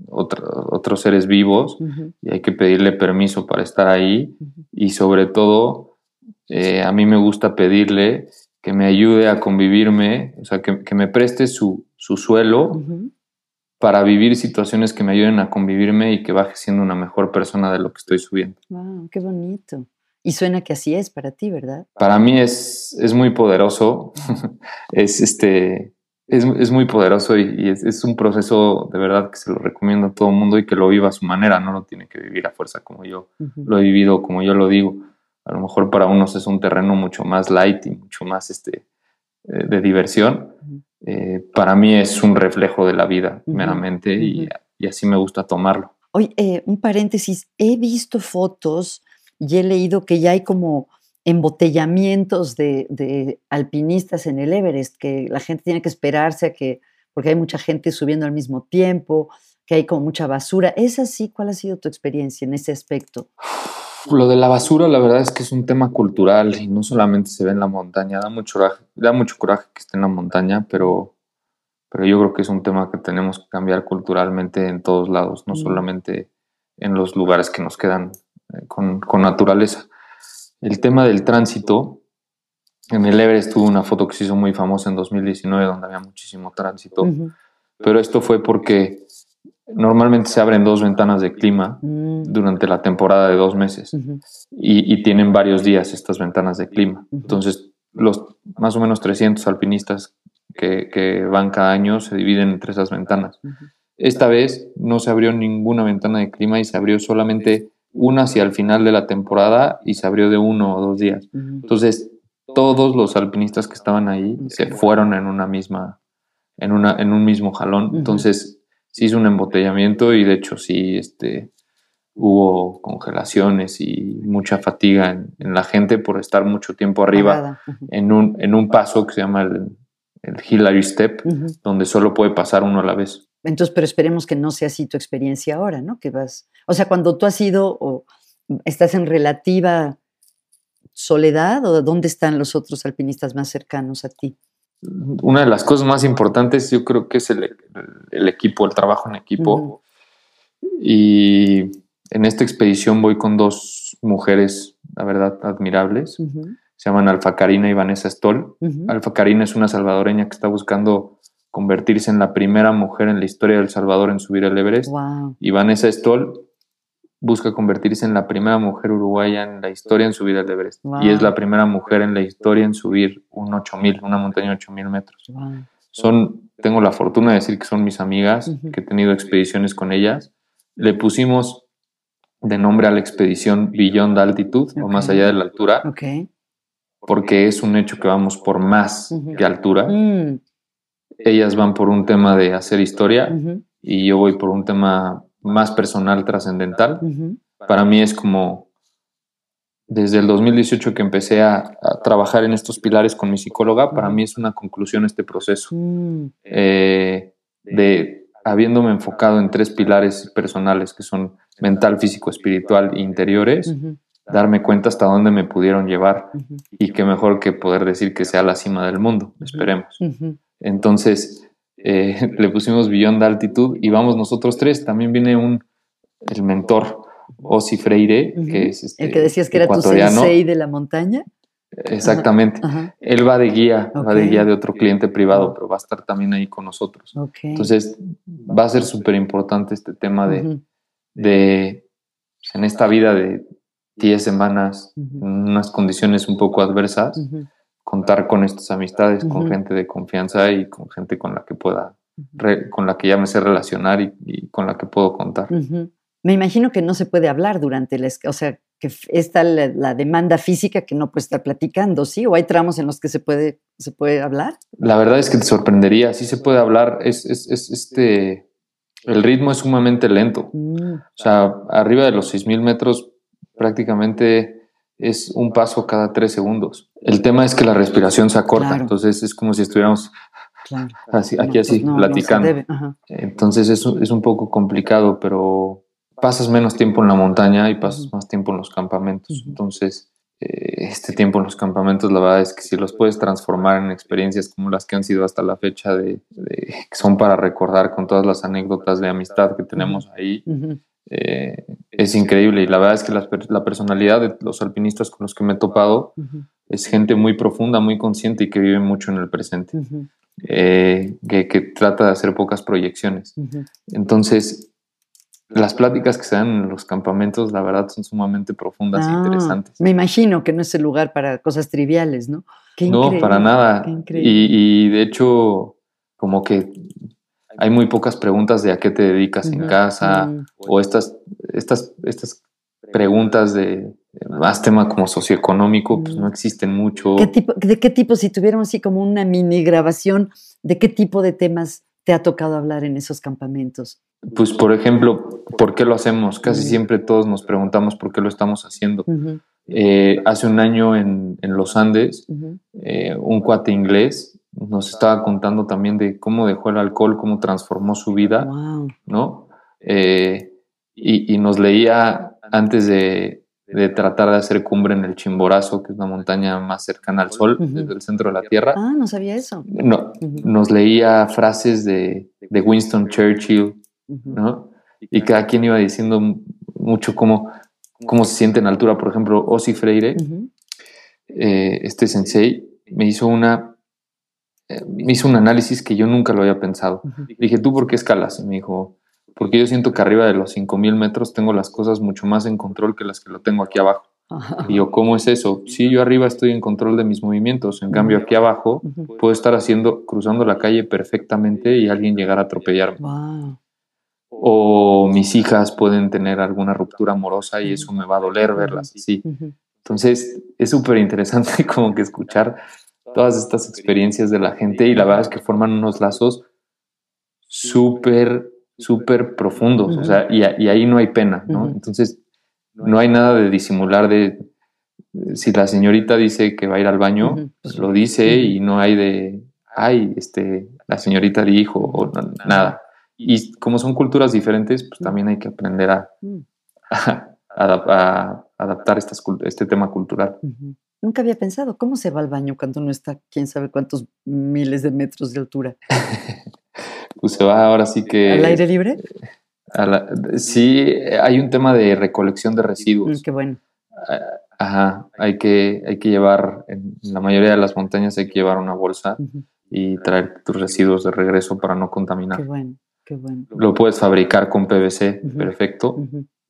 otros seres vivos y hay que pedirle permiso para estar ahí y sobre todo eh, a mí me gusta pedirle que me ayude a convivirme, o sea, que, me preste su, suelo para vivir situaciones que me ayuden a convivirme y que baje siendo una mejor persona de lo que estoy subiendo. Wow, qué bonito. Y suena que así es para ti, ¿verdad? Para mí es, es muy poderoso. es este es, muy poderoso y, es, un proceso de verdad que se lo recomiendo a todo el mundo y que lo viva a su manera, no lo tiene que vivir a fuerza como yo lo he vivido, como yo lo digo. A lo mejor para unos es un terreno mucho más light y mucho más este, eh, de diversión. Eh, para mí es un reflejo de la vida, meramente, y, así me gusta tomarlo. Oye, eh, un paréntesis, he visto fotos y he leído que ya hay como embotellamientos de, alpinistas en el Everest, que la gente tiene que esperarse a que, porque hay mucha gente subiendo al mismo tiempo, que hay como mucha basura. ¿Es así? ¿Cuál ha sido tu experiencia en ese aspecto? Lo de la basura, la verdad es que es un tema cultural y no solamente se ve en la montaña, da mucho coraje, da mucho coraje que esté en la montaña, pero, pero yo creo que es un tema que tenemos que cambiar culturalmente en todos lados, no mm. solamente en los lugares que nos quedan eh, con, con naturaleza el tema del tránsito, en el Everest tuvo una foto que se hizo muy famosa en 2019 donde había muchísimo tránsito, pero esto fue porque normalmente se abren dos ventanas de clima mm. durante la temporada de dos meses y, tienen varios días estas ventanas de clima. Entonces, los más o menos 300 alpinistas que, que, van cada año se dividen entre esas ventanas. Esta vez no se abrió ninguna ventana de clima y se abrió solamente una hacia el final de la temporada y se abrió de uno o dos días. Entonces, todos los alpinistas que estaban ahí se fueron en una misma, en, una, en un mismo jalón. Entonces, sí hizo un embotellamiento y de hecho sí este, hubo congelaciones y mucha fatiga en, la gente por estar mucho tiempo arriba en, un, en un paso que se llama el, el Hillary Step, donde solo puede pasar uno a la vez. Entonces, pero esperemos que no sea así tu experiencia ahora, ¿no? Que vas, o sea, cuando tú has ido o estás en relativa soledad o dónde están los otros alpinistas más cercanos a ti. Una de las cosas más importantes yo creo que es el, el equipo, el trabajo en equipo. Y en esta expedición voy con dos mujeres, la verdad, admirables. Se llaman Alfa Karina y Vanessa Stoll. Alfa Karina es una salvadoreña que está buscando convertirse en la primera mujer en la historia del Salvador en subir el Everest. Y Vanessa Stoll busca convertirse en la primera mujer uruguaya en la historia en subir el Everest. Y es la primera mujer en la historia en subir un 8000, una montaña de 8000 metros. Son, tengo la fortuna de decir que son mis amigas, que he tenido expediciones con ellas. Le pusimos de nombre a la expedición Beyond Altitude, o más allá de la altura, porque es un hecho que vamos por más que altura. Mm. Ellas van por un tema de hacer historia y yo voy por un tema más personal, trascendental. Para mí es como desde el 2018 que empecé a, trabajar en estos pilares con mi psicóloga, para mí es una conclusión este proceso mm. eh, de habiéndome enfocado en tres pilares personales que son mental, físico, espiritual e interiores, darme cuenta hasta dónde me pudieron llevar y qué mejor que poder decir que sea la cima del mundo, esperemos. Entonces, eh, le pusimos Beyond Altitud y vamos nosotros tres. También viene un, el mentor Osi Freire, que es este, El que decías que era tu sensei de la montaña. Exactamente. Él va de guía, va de guía de otro cliente privado, pero va a estar también ahí con nosotros. Entonces, va a ser súper importante este tema de, de, en esta vida de 10 semanas, en unas condiciones un poco adversas, contar con estas amistades, con gente de confianza y con gente con la que pueda, con la que ya me sé relacionar y, con la que puedo contar. Me imagino que no se puede hablar durante el, o sea, que está la, demanda física que no puede estar platicando, ¿sí? ¿O hay tramos en los que se puede, se puede hablar? La verdad es que te sorprendería, sí se puede hablar, es, es, este, el ritmo es sumamente lento. Mm. O sea, arriba de los 6.000 metros prácticamente es un paso cada tres segundos. El tema es que la respiración se acorta, entonces es como si estuviéramos así, aquí así pues platicando. entonces es, es un poco complicado, pero pasas menos tiempo en la montaña y pasas más tiempo en los campamentos. Entonces, eh, este tiempo en los campamentos, la verdad es que si los puedes transformar en experiencias como las que han sido hasta la fecha, de, que son para recordar con todas las anécdotas de amistad que tenemos ahí, eh, es increíble. Y la verdad es que la, personalidad de los alpinistas con los que me he topado es gente muy profunda, muy consciente y que vive mucho en el presente, eh, que, que, trata de hacer pocas proyecciones. Entonces, las pláticas que se dan en los campamentos, la verdad, son sumamente profundas e ah, interesantes. Me imagino que no es el lugar para cosas triviales, ¿no? no, para nada. Y, y, de hecho, como que hay muy pocas preguntas de a qué te dedicas en casa o estas, estas, estas preguntas de más tema como socioeconómico, pues no existen mucho. ¿Qué tipo, ¿De qué tipo, si tuviéramos así como una mini grabación, de qué tipo de temas te ha tocado hablar en esos campamentos? Pues, por ejemplo, ¿por qué lo hacemos? Casi siempre todos nos preguntamos por qué lo estamos haciendo. Eh, hace un año en, los Andes, eh, un cuate inglés nos estaba contando también de cómo dejó el alcohol, cómo transformó su vida, ¿no? Eh, y, nos leía antes de, tratar de hacer cumbre en el Chimborazo, que es la montaña más cercana al sol, desde el centro de la Tierra. Ah, no sabía eso. No, Nos leía frases de, Winston Churchill, ¿no? Y cada quien iba diciendo mucho cómo, cómo se siente en altura. Por ejemplo, Osi Freire, eh, este sensei, me hizo una me eh, hizo un análisis que yo nunca lo había pensado. Dije, ¿tú por qué escalas? Y me dijo, porque yo siento que arriba de los 5000 metros tengo las cosas mucho más en control que las que lo tengo aquí abajo. Y yo, ¿cómo es eso? Sí, yo arriba estoy en control de mis movimientos, en cambio aquí abajo puedo estar haciendo, cruzando la calle perfectamente y alguien llegar a atropellarme. O mis hijas pueden tener alguna ruptura amorosa y eso me va a doler verlas así. Entonces es súper interesante como que escuchar todas estas experiencias de la gente y la verdad es que forman unos lazos súper, súper profundos, o sea, y, ahí no hay pena, ¿no? Entonces, no hay nada de disimular de, si la señorita dice que va a ir al baño, pues lo dice y no hay de, ay, este, la señorita dijo o nada. Y como son culturas diferentes, pues también hay que aprender a, adaptar este tema cultural. Nunca había pensado, ¿cómo se va al baño cuando uno está, quién sabe cuántos miles de metros de altura? pues se va ahora sí que... ¿Al aire libre? sí, hay un tema de recolección de residuos. Mm, qué bueno. Ah, ajá, hay que, hay que llevar, en la mayoría de las montañas hay que llevar una bolsa y traer tus residuos de regreso para no contaminar. Qué bueno, qué bueno. Lo puedes fabricar con PVC, perfecto.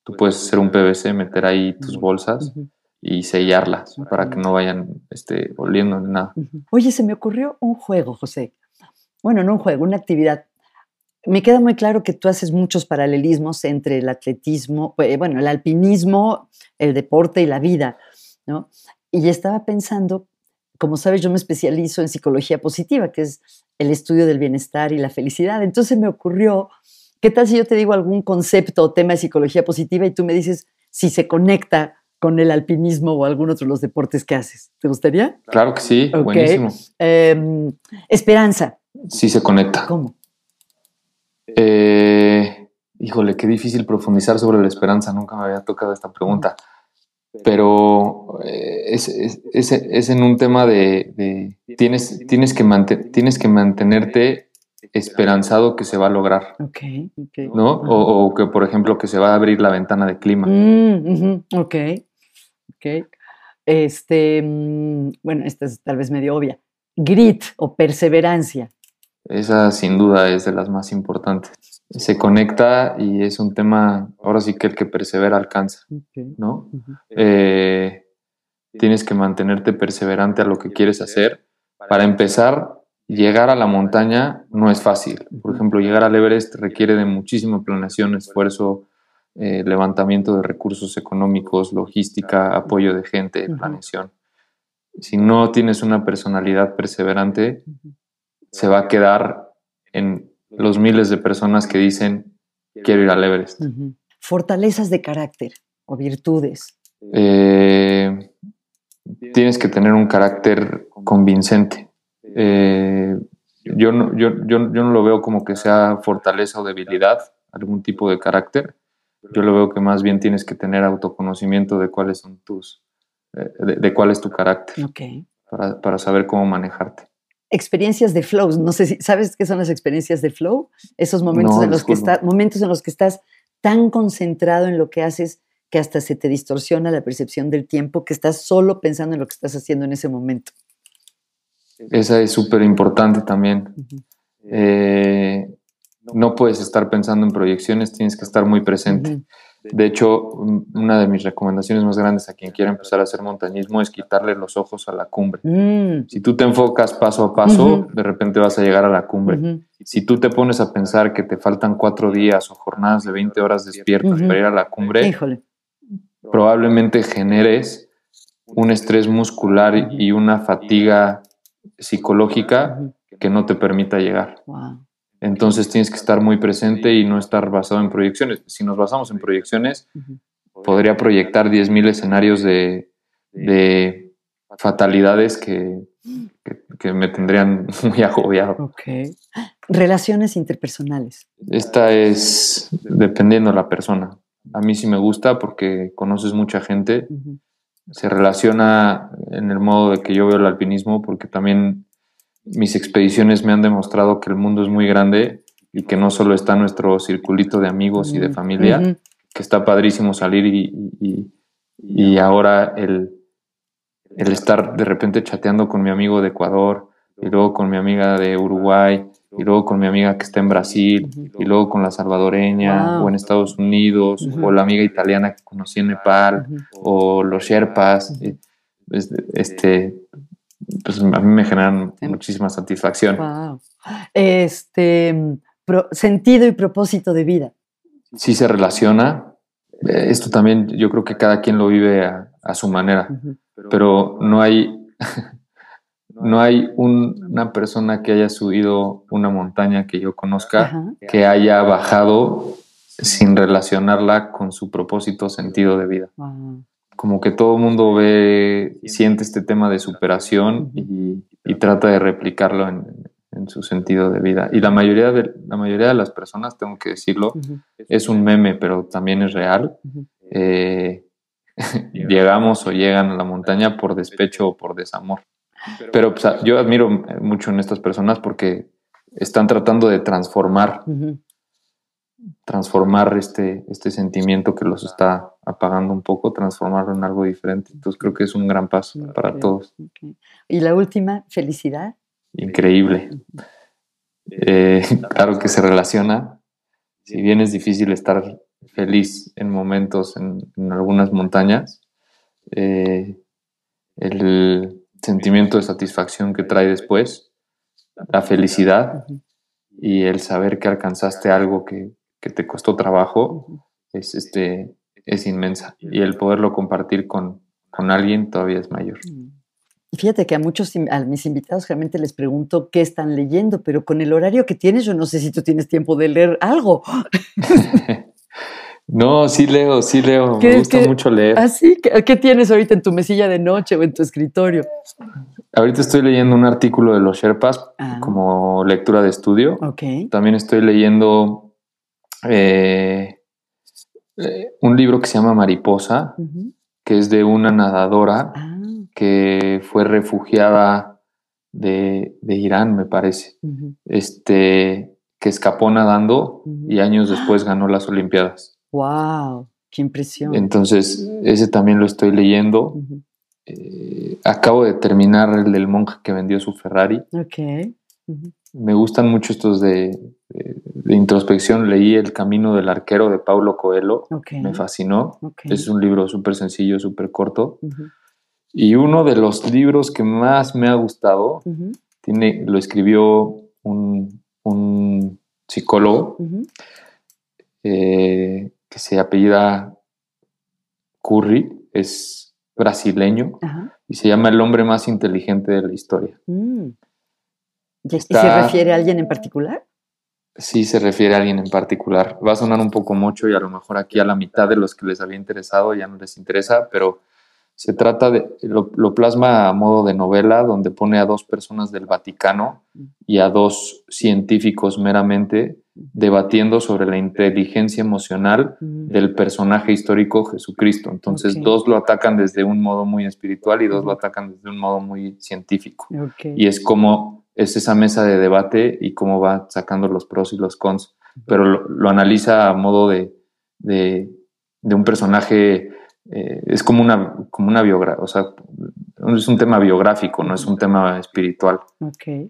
Tú puedes hacer un PVC, meter ahí tus bolsas y sellarlas para que no vayan este, oliendo ni nada. Oye, se me ocurrió un juego, José. Bueno, no un juego, una actividad. Me queda muy claro que tú haces muchos paralelismos entre el atletismo, eh, bueno, el alpinismo, el deporte y la vida, ¿no? Y estaba pensando, como sabes, yo me especializo en psicología positiva, que es el estudio del bienestar y la felicidad. Entonces me ocurrió, ¿qué tal si yo te digo algún concepto o tema de psicología positiva y tú me dices si se conecta con el alpinismo o algún otro de los deportes que haces? ¿Te gustaría? Claro que sí, buenísimo. Em, esperanza. Sí se conecta. ¿Cómo? Eh, híjole, qué difícil profundizar sobre la esperanza. Nunca me había tocado esta pregunta. Pero eh, es, en un tema de, tienes, tienes, que tienes que mantenerte esperanzado que se va a lograr. ¿No? O, que, por ejemplo, que se va a abrir la ventana de clima. Mm, ok. Ok. Este, mm, bueno, esta es tal vez medio obvia. Grit o perseverancia. Esa sin duda es de las más importantes. Se conecta y es un tema, ahora sí que el que persevera alcanza, ¿no? Eh, tienes que mantenerte perseverante a lo que quieres hacer. Para empezar, llegar a la montaña no es fácil. Por ejemplo, llegar al Everest requiere de muchísima planeación, esfuerzo, eh, levantamiento de recursos económicos, logística, apoyo de gente, planeación. Si no tienes una personalidad perseverante, se va a quedar en los miles de personas que dicen quiero ir al Everest. Fortalezas de carácter o virtudes. Eh, tienes que tener un carácter convincente. Eh, yo, no, yo, yo, no lo veo como que sea fortaleza o debilidad, algún tipo de carácter. Yo lo veo que más bien tienes que tener autoconocimiento de cuáles son tus, eh, de, cuál es tu carácter. Para, para saber cómo manejarte experiencias de flow. No sé si sabes qué son las experiencias de flow. Esos momentos en los que estás, momentos en los que estás tan concentrado en lo que haces que hasta se te distorsiona la percepción del tiempo, que estás solo pensando en lo que estás haciendo en ese momento. Esa es súper importante también. Eh, no puedes estar pensando en proyecciones, tienes que estar muy presente. De hecho, una de mis recomendaciones más grandes a quien quiera empezar a hacer montañismo es quitarle los ojos a la cumbre. Mm. Si tú te enfocas paso a paso, de repente vas a llegar a la cumbre. Si tú te pones a pensar que te faltan cuatro días o jornadas de 20 horas despiertas para ir a la cumbre, probablemente generes un estrés muscular y una fatiga psicológica que no te permita llegar. Entonces tienes que estar muy presente y no estar basado en proyecciones. Si nos basamos en proyecciones, podría proyectar 10.000 escenarios de, fatalidades que, me tendrían muy agobiado. Relaciones interpersonales. Esta es dependiendo de la persona. A mí sí me gusta porque conoces mucha gente. Se relaciona en el modo de que yo veo el alpinismo porque también mis expediciones me han demostrado que el mundo es muy grande y que no solo está nuestro circulito de amigos y de familia, que está padrísimo salir y, y, ahora el, el, estar de repente chateando con mi amigo de Ecuador y luego con mi amiga de Uruguay y luego con mi amiga que está en Brasil y luego con la salvadoreña o en Estados Unidos o la amiga italiana que conocí en Nepal o los Sherpas. Este, pues a mí me generan muchísima satisfacción. Este, sentido y propósito de vida. Sí se relaciona. Eh, esto también yo creo que cada quien lo vive a, su manera, pero no hay, no hay una persona que haya subido una montaña que yo conozca que haya bajado sin relacionarla con su propósito, sentido de vida como que todo el mundo ve, siente. este tema de superación y, trata de replicarlo en, su sentido de vida. Y la mayoría de, la mayoría de las personas, tengo que decirlo, es un meme, pero también es real. Eh, llegamos o llegan a la montaña por despecho o por desamor. Pero pues, yo admiro mucho en estas personas porque están tratando de transformar, transformar este, este sentimiento que los está apagando un poco, transformarlo en algo diferente. Entonces creo que es un gran paso para todos. Y la última, felicidad. Increíble. Eh, claro que se relaciona. Si bien es difícil estar feliz en momentos en, algunas montañas, eh, el sentimiento de satisfacción que trae después, la felicidad y el saber que alcanzaste algo que, te costó trabajo es, este, es inmensa. Y el poderlo compartir con, con alguien todavía es mayor. Y fíjate que a muchos, a mis invitados realmente les pregunto qué están leyendo, pero con el horario que tienes, yo no sé si tú tienes tiempo de leer algo. no, sí leo, sí leo. Me gusta mucho leer. ¿Ah, sí? ¿Qué, tienes ahorita en tu mesilla de noche o en tu escritorio? Ahorita estoy leyendo un artículo de los Sherpas ah. como lectura de estudio. Okay. También estoy leyendo eh, eh, un libro que se llama Mariposa, que es de una nadadora. Ah que fue refugiada de, Irán, me parece, este, que escapó nadando y años después ganó las Olimpiadas. ¡Wow! ¡Qué impresión! Entonces, ese también lo estoy leyendo. Eh, acabo de terminar el del monje que vendió su Ferrari. Ok. Me gustan mucho estos de, introspección. Leí El Camino del Arquero de Paulo Coelho. Me fascinó. Es un libro súper sencillo, súper corto. Y uno de los libros que más me ha gustado, tiene, lo escribió un, psicólogo eh, que se apellida Curry, es brasileño y se llama El hombre más inteligente de la historia. Mm. ¿Y se refiere a alguien en particular? Sí, se refiere a alguien en particular. Va a sonar un poco mucho y a lo mejor aquí a la mitad de los que les había interesado ya no les interesa, pero se trata de, lo, plasma a modo de novela, donde pone a dos personas del Vaticano y a dos científicos meramente debatiendo sobre la inteligencia emocional del personaje histórico Jesucristo. Entonces, dos lo atacan desde un modo muy espiritual y dos lo atacan desde un modo muy científico. Y es como es esa mesa de debate y cómo va sacando los pros y los cons. Pero lo, analiza a modo de, de, de un personaje eh, es como una, como una biografía, o sea, es un tema biográfico, no es un tema espiritual.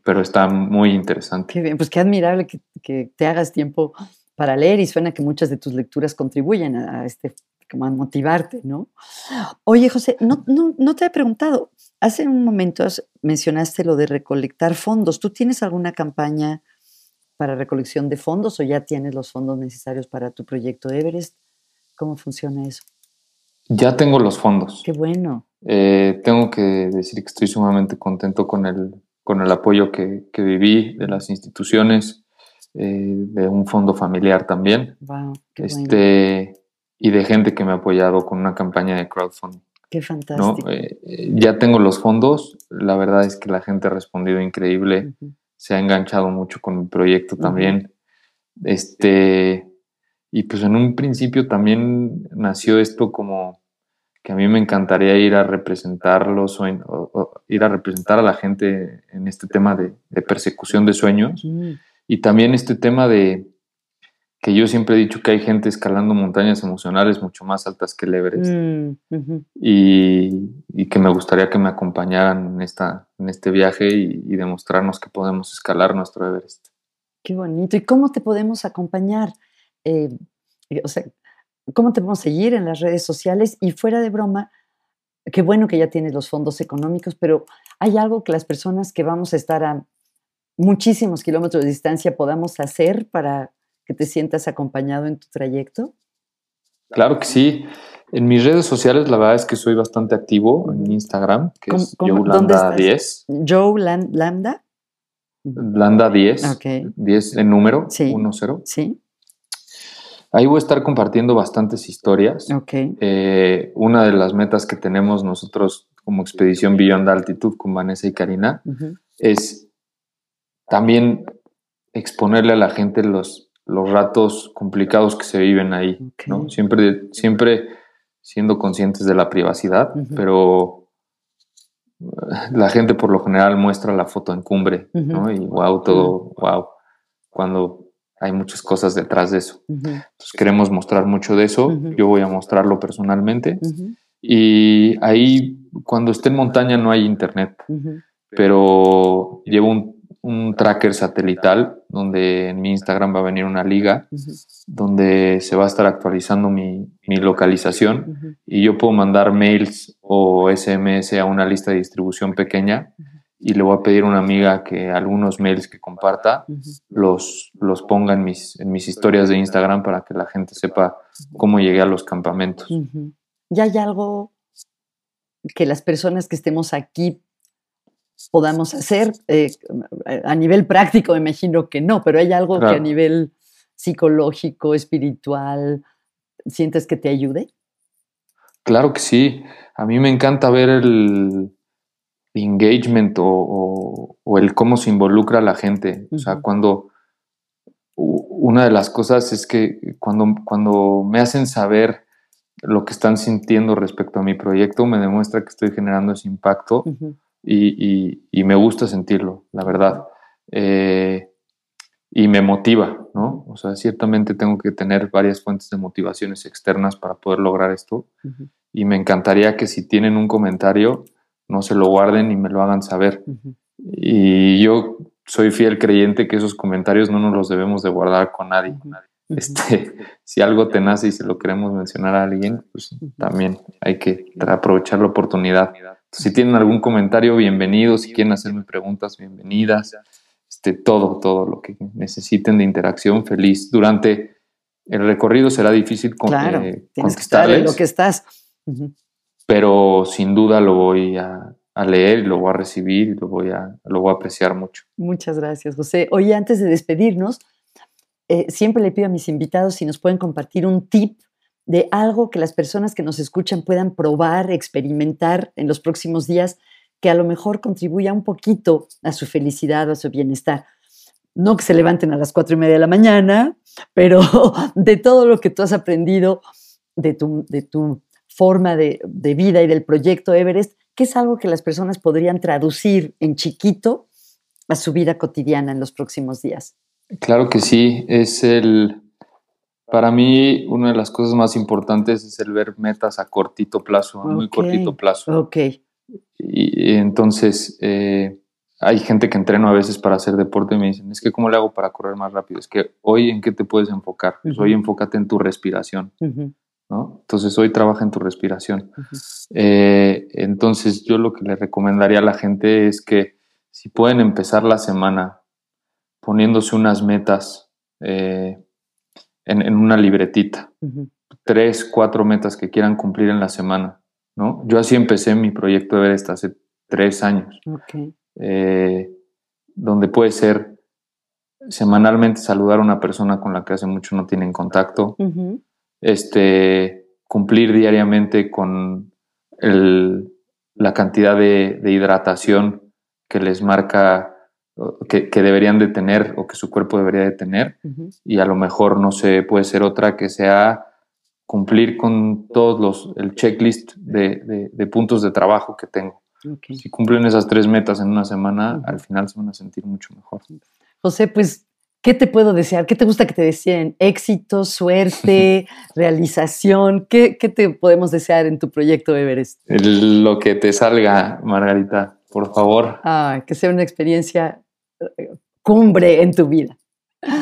Pero está muy interesante. Qué bien, pues qué admirable que, te hagas tiempo para leer y suena que muchas de tus lecturas contribuyen a, este, como a motivarte, ¿no? Oye, José, no, no, no te he preguntado, hace un momento mencionaste lo de recolectar fondos. ¿Tú tienes alguna campaña para recolección de fondos o ya tienes los fondos necesarios para tu proyecto Everest? ¿Cómo funciona eso? Ya tengo los fondos. Qué bueno. Eh, tengo que decir que estoy sumamente contento con el, con el apoyo que, viví de las instituciones, eh, de un fondo familiar también. Wow, qué este, Y de gente que me ha apoyado con una campaña de crowdfunding. Qué fantástico. Eh, ya tengo los fondos. La verdad es que la gente ha respondido increíble. Se ha enganchado mucho con mi proyecto también. Este y pues en un principio también nació esto como que a mí me encantaría ir a representarlos o, ir a representar a la gente en este tema de, persecución de sueños. Y también este tema de que yo siempre he dicho que hay gente escalando montañas emocionales mucho más altas que el Everest. Mm, y, que me gustaría que me acompañaran en, esta, en este viaje y, y demostrarnos que podemos escalar nuestro Everest. Qué bonito. ¿Y cómo te podemos acompañar? Eh, o sea, cómo te podemos seguir en las redes sociales y fuera de broma, qué bueno que ya tienes los fondos económicos, pero hay algo que las personas que vamos a estar a muchísimos kilómetros de distancia podamos hacer para que te sientas acompañado en tu trayecto. Claro que sí. En mis redes sociales la verdad es que soy bastante activo en Instagram, que es JoeLanda10. Joe Landa. Landa 10. 10 en número, sí. 10. Sí. Ahí voy a estar compartiendo bastantes historias. Eh, una de las metas que tenemos nosotros como Expedición Beyond Altitud con Vanessa y Karina es también exponerle a la gente los, los ratos complicados que se viven ahí. Siempre, siempre siendo conscientes de la privacidad, pero eh, la gente por lo general muestra la foto en cumbre, ¿no? Y wow, todo, wow, cuando hay muchas cosas detrás de eso. Entonces queremos mostrar mucho de eso, yo voy a mostrarlo personalmente. Y ahí cuando esté en montaña no hay internet, pero llevo un un tracker satelital donde en mi Instagram va a venir una liga donde se va a estar actualizando mi, localización y yo puedo mandar mails o SMS a una lista de distribución pequeña y le voy a pedir a una amiga que algunos mails que comparta los, los ponga en mis, en mis historias de Instagram para que la gente sepa cómo llegué a los campamentos. ¿Ya hay algo que las personas que estemos aquí podamos hacer. Eh, a nivel práctico me imagino que no, pero hay algo que a nivel psicológico, espiritual, sientes que te ayude. Claro que sí. A mí me encanta ver el engagement o, el cómo se involucra la gente. O sea, cuando una de las cosas es que cuando, cuando me hacen saber lo que están sintiendo respecto a mi proyecto, me demuestra que estoy generando ese impacto y, me gusta sentirlo, la verdad. Eh, y me motiva, ¿no? O sea, ciertamente tengo que tener varias fuentes de motivaciones externas para poder lograr esto. Y me encantaría que si tienen un comentario, no se lo guarden y me lo hagan saber. Y yo soy fiel creyente que esos comentarios no nos los debemos de guardar con nadie. Este, si algo te nace y se lo queremos mencionar a alguien, pues también hay que aprovechar la oportunidad. Si tienen algún comentario, bienvenidos. Si quieren hacerme preguntas, bienvenidas. Este, todo, todo lo que necesiten de interacción, feliz. Durante el recorrido será difícil con, claro, eh, que lo que estás. Pero sin duda lo voy a, leer, lo voy a recibir y lo voy a, lo voy a apreciar mucho. Muchas gracias, José. Oye, antes de despedirnos, eh, siempre le pido a mis invitados si nos pueden compartir un tip de algo que las personas que nos escuchan puedan probar, experimentar en los próximos días, que a lo mejor contribuya un poquito a su felicidad o a su bienestar. No que se levanten a las cuatro y media de la mañana, pero de todo lo que tú has aprendido de tu, de tu forma de, de vida y del proyecto Everest, que es algo que las personas podrían traducir en chiquito a su vida cotidiana en los próximos días. Claro que sí, es el, para mí, una de las cosas más importantes es el ver metas a cortito plazo, a muy cortito plazo. Ok. Y, entonces, eh, hay gente que entreno a veces para hacer deporte y me dicen, es que ¿cómo le hago para correr más rápido? Es que hoy en qué te puedes enfocar? Pues hoy enfócate en tu respiración, ¿no? Entonces hoy trabaja en tu respiración. Eh, entonces yo lo que le recomendaría a la gente es que si pueden empezar la semana poniéndose unas metas, eh, en, una libretita. Tres, cuatro metas que quieran cumplir en la semana, ¿no? Yo así empecé mi proyecto de Everest hace tres años. Eh, donde puede ser semanalmente saludar a una persona con la que hace mucho no tienen contacto. Este, cumplir diariamente con la cantidad de, de hidratación que les marca que, deberían de tener o que su cuerpo debería de tener y a lo mejor no sé, puede ser otra que sea cumplir con todos los, el checklist de, puntos de trabajo que tengo. Si cumplen esas tres metas en una semana, al final se van a sentir mucho mejor. José, pues, ¿qué te puedo desear? ¿Qué te gusta que te deseen? ¿Éxito, suerte, realización? ¿Qué, te podemos desear en tu proyecto Everest? lo que te salga, Margarita, por favor. Ah, que sea una experiencia cumbre en tu vida.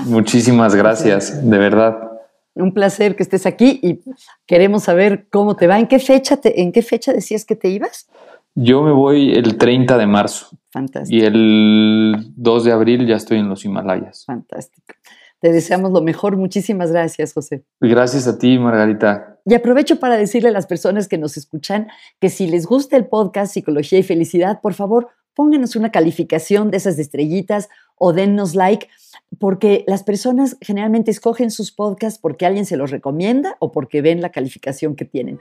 Muchísimas gracias, de verdad. Un placer que estés aquí y queremos saber cómo te va. ¿En qué fecha, te, en qué fecha decías que te ibas? Yo me voy el 30 de marzo. Fantástico. Y el 2 de abril ya estoy en los Himalayas. Fantástico. Te deseamos lo mejor. Muchísimas gracias, José. Gracias a ti, Margarita. Y aprovecho para decirle a las personas que nos escuchan que si les gusta el podcast Psicología y Felicidad, por favor, pónganos una calificación de esas estrellitas o dennos like, porque las personas generalmente escogen sus podcasts porque alguien se los recomienda o porque ven la calificación que tienen.